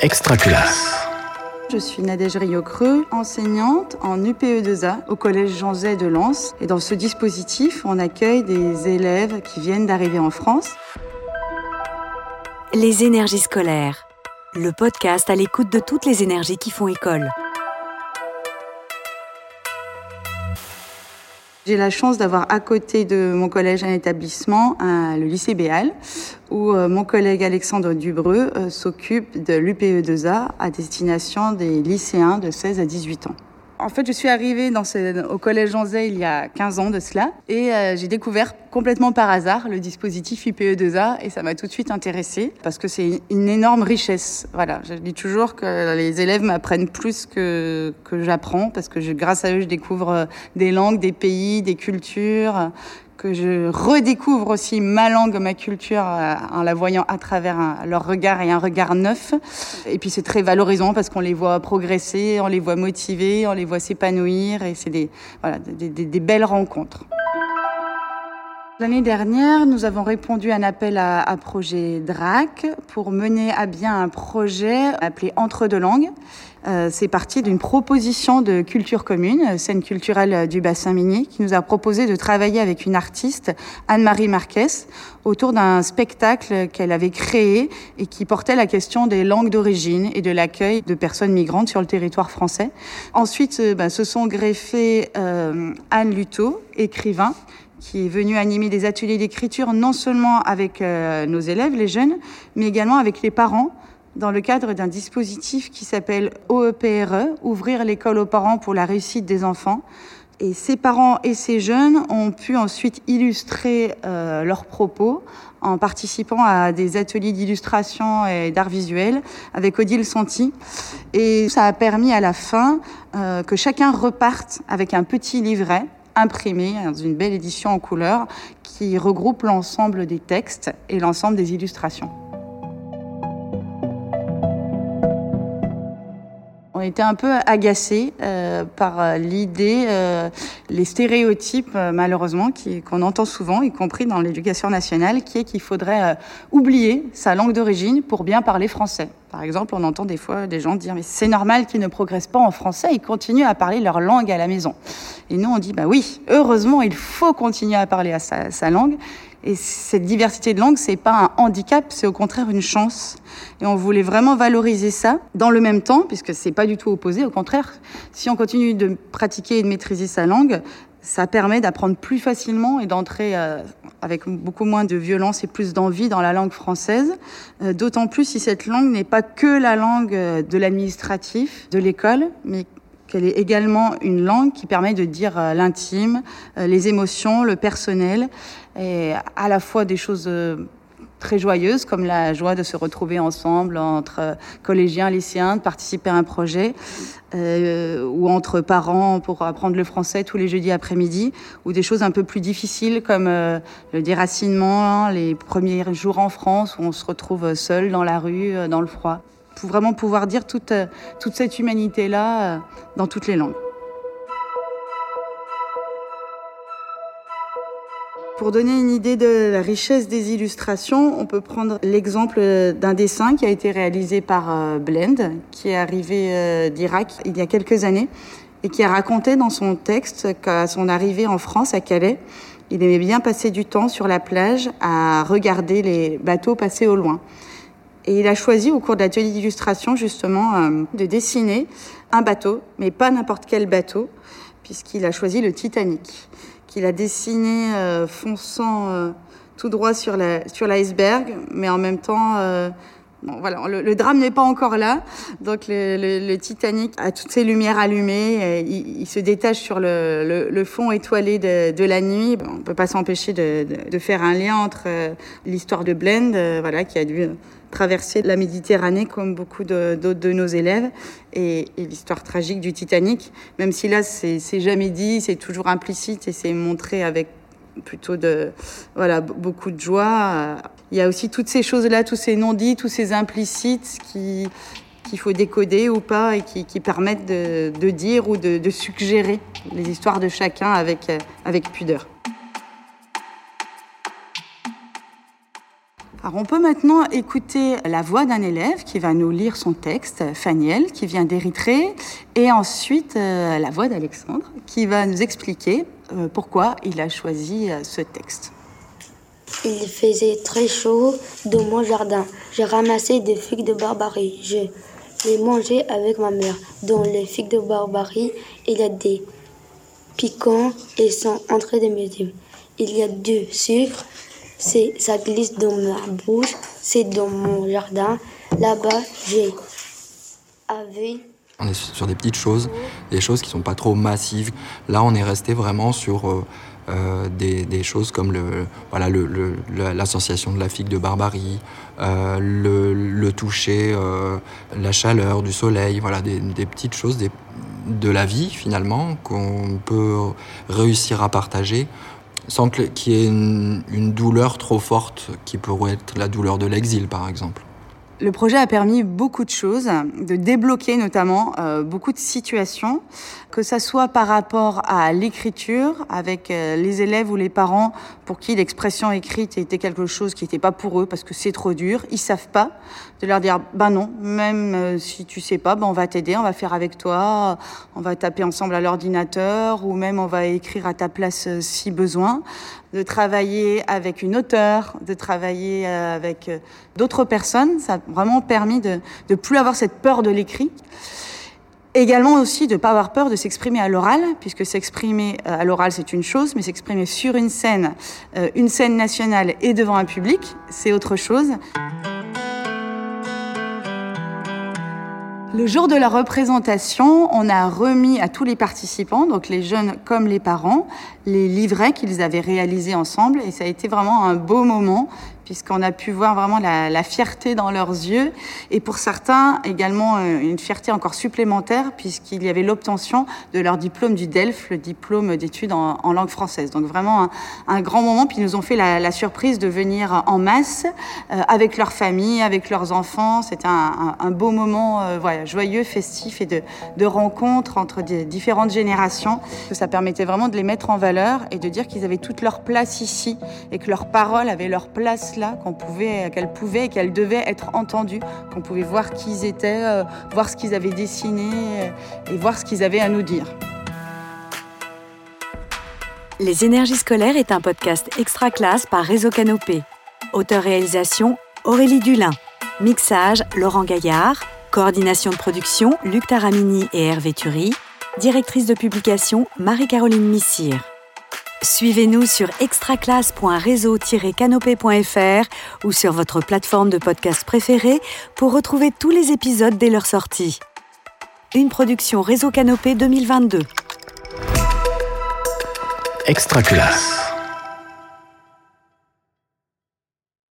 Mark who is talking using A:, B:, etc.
A: Extra classe.
B: Je suis Nadège Rio-Creux, enseignante en UPE2A au collège Jean Zay de Lens. Et dans ce dispositif, on accueille des élèves qui viennent d'arriver en France.
C: Les énergies scolaires. Le podcast à l'écoute de toutes les énergies qui font école.
B: J'ai la chance d'avoir à côté de mon collège un établissement, un- le lycée Béal, où euh, mon collègue Alexandre Dubreux euh, s'occupe de l'UPE2A à destination des lycéens de 16 à 18 ans. En fait, je suis arrivée dans ce- au collège Jean Zay il y a 15 ans de cela et euh, j'ai découvert complètement par hasard le dispositif UPE2A et ça m'a tout de suite intéressée parce que c'est une énorme richesse. Voilà, je dis toujours que les élèves m'apprennent plus que, que j'apprends parce que je, grâce à eux, je découvre euh, des langues, des pays, des cultures, que je redécouvre aussi ma langue, ma culture euh, en la voyant à travers un- leur regard et un regard neuf. Et puis c'est très valorisant parce qu'on les voit progresser, on les voit motiver, on les voit s'épanouir et c'est des, voilà, des, des- des belles rencontres. L'année dernière, nous avons répondu à un appel à, à projet DRAC pour mener à bien un projet appelé Entre deux langues. Euh, c'est parti d'une proposition de culture commune, scène culturelle du bassin minier, qui nous a proposé de travailler avec une artiste, Anne-Marie Marquez, autour d'un spectacle qu'elle avait créé et qui portait la question des langues d'origine et de l'accueil de personnes migrantes sur le territoire français. Ensuite, ben, se sont greffés euh, Anne Luto, écrivain, qui est venu animer des ateliers d'écriture non seulement avec euh, nos élèves, les jeunes, mais également avec les parents dans le cadre d'un dispositif qui s'appelle OEPRE, Ouvrir l'école aux parents pour la réussite des enfants. Et ces parents et ces jeunes ont pu ensuite illustrer euh, leurs propos en participant à des ateliers d'illustration et d'art visuel avec Odile Santi. Et ça a permis à la fin euh, que chacun reparte avec un petit livret imprimé dans une belle édition en couleur qui regroupe l'ensemble des textes et l'ensemble des illustrations. On était un peu agacés euh, par l'idée, euh, les stéréotypes euh, malheureusement qu'on entend souvent, y compris dans l'éducation nationale, qui est qu'il faudrait oublier sa langue d'origine pour bien parler français. Par exemple, on entend des fois des gens dire mais c'est normal qu'ils ne progressent pas en français, ils continuent à parler leur langue à la maison. Et nous on dit bah oui, heureusement il faut continuer à parler sa, sa langue. Et cette diversité de langue, c'est pas un handicap, c'est au contraire une chance. Et on voulait vraiment valoriser ça dans le même temps, puisque c'est pas du tout opposé. Au contraire, si on continue de pratiquer et de maîtriser sa langue, ça permet d'apprendre plus facilement et d'entrer euh, avec beaucoup moins de violence et plus d'envie dans la langue française. Euh, D'autant plus si cette langue n'est pas que la langue euh, de l'administratif, de l'école, mais qu'elle est également une langue qui permet de dire l'intime, les émotions, le personnel, et à la fois des choses très joyeuses comme la joie de se retrouver ensemble entre euh, collégiens, lycéens, de participer à un projet, euh, ou entre parents pour apprendre le français tous les jeudis après-midi, ou des choses un peu plus difficiles comme euh, le déracinement, les premiers jours en France où on se retrouve seul dans la rue, euh, dans le froid. Pour vraiment pouvoir dire toute, euh, toute cette humanité-là euh, dans toutes les langues. Pour donner une idée de la richesse des illustrations, on peut prendre l'exemple d'un dessin qui a été réalisé par euh, Blend, qui est arrivé euh, d'Irak il y a quelques années et qui a raconté dans son texte qu'à son arrivée en France, à Calais, il aimait bien passer du temps sur la plage à regarder les bateaux passer au loin. Et il a choisi au cours de l'atelier d'illustration justement euh, de dessiner un bateau, mais pas n'importe quel bateau, puisqu'il a choisi le Titanic, qu'il a dessiné euh, fonçant euh, tout droit sur la sur l'iceberg, mais en même temps, euh, bon, voilà, le, drame n'est pas encore là. Donc le, Titanic a toutes ses lumières allumées, et il, se détache sur le, fond étoilé de, la nuit. On peut pas s'empêcher de, faire un lien entre euh, l'histoire de Blend, euh, voilà, qui a dû euh, traverser la Méditerranée comme beaucoup d'autres de, nos élèves et, et l'histoire tragique du Titanic, même si là c'est jamais dit, c'est toujours implicite et c'est montré avec plutôt de voilà beaucoup de joie. Euh, Il y a aussi toutes ces choses-là, tous ces non-dits, tous ces implicites qui qu'il faut décoder ou pas et qui, qui permettent de, de dire ou de, de suggérer les histoires de chacun avec, euh, avec pudeur. Alors on peut maintenant écouter la voix d'un élève qui va nous lire son texte, Faniel, qui vient d'Érythrée, et ensuite euh, la voix d'Alexandre, qui va nous expliquer pourquoi il a choisi euh, ce texte.
A: Il faisait très chaud dans mon jardin. J'ai ramassé des figues de barbarie. Je les mangé avec ma mère. Dans les figues de barbarie, il y a des piquants et sont entrés de mes. Il y a du sucre, c'est, ça glisse dans ma bouche, c'est dans mon jardin. Là-bas, j'ai avec
D: on est sur des petites choses, des choses qui sont pas trop massives. Là, on est resté vraiment sur euh, euh, des, choses comme le, voilà, l'association de la figue de barbarie, euh, le, toucher, la chaleur du soleil, voilà, des, petites choses de la vie finalement qu'on peut réussir à partager sans qu'il y ait une douleur trop forte qui pourrait être la douleur de l'exil par exemple.
B: Le projet a permis beaucoup de choses, de débloquer notamment euh, beaucoup de situations, que ça soit par rapport à l'écriture, avec euh, les élèves ou les parents pour qui l'expression écrite était quelque chose qui n'était pas pour eux parce que c'est trop dur, ils savent pas, de leur dire bah non, même euh, si tu sais pas, bah on va t'aider, on va faire avec toi, on va taper ensemble à l'ordinateur ou même on va écrire à ta place si besoin de travailler avec une auteure, de travailler euh, avec euh, d'autres personnes. Ça a vraiment permis de ne plus avoir cette peur de l'écrit. Également aussi de ne pas avoir peur de s'exprimer à l'oral, puisque s'exprimer euh, à l'oral c'est une chose, mais s'exprimer sur une scène, une scène nationale et devant un public, c'est autre chose. Le jour de la représentation, on a remis à tous les participants, donc les jeunes comme les parents, les livrets qu'ils avaient réalisés ensemble. Et ça a été vraiment un beau moment puisqu'on a pu voir vraiment la, fierté dans leurs yeux et pour certains également euh, une fierté encore supplémentaire puisqu'il y avait l'obtention de leur diplôme du DELF, le diplôme d'études en, langue française. Donc vraiment un, grand moment. Puis ils nous ont fait la, surprise de venir en masse euh, avec leur famille, avec leurs enfants. C'était un, beau moment euh, voilà, joyeux, festif et de, de rencontres entre différentes générations. Ça permettait vraiment de les mettre en valeur et de dire qu'ils avaient toute leur place ici et que leurs paroles avaient leur place qu'on pouvait, et qu'elles devaient être entendues, qu'on pouvait voir qui ils étaient, euh, voir ce qu'ils avaient dessiné euh, et voir ce qu'ils avaient à nous dire.
C: Les énergies scolaires est un podcast extra classe par Réseau Canopé. Auteur-réalisation Aurélie Dulin. Mixage Laurent Gaillard. Coordination de production Luc Taramini et Hervé Thury. Directrice de publication Marie-Caroline Missire. Suivez-nous sur extraclasse.réseau-canopé.fr ou sur votre plateforme de podcast préférée pour retrouver tous les épisodes dès leur sortie. Une production Réseau Canopé 2022.
E: Extraclasse.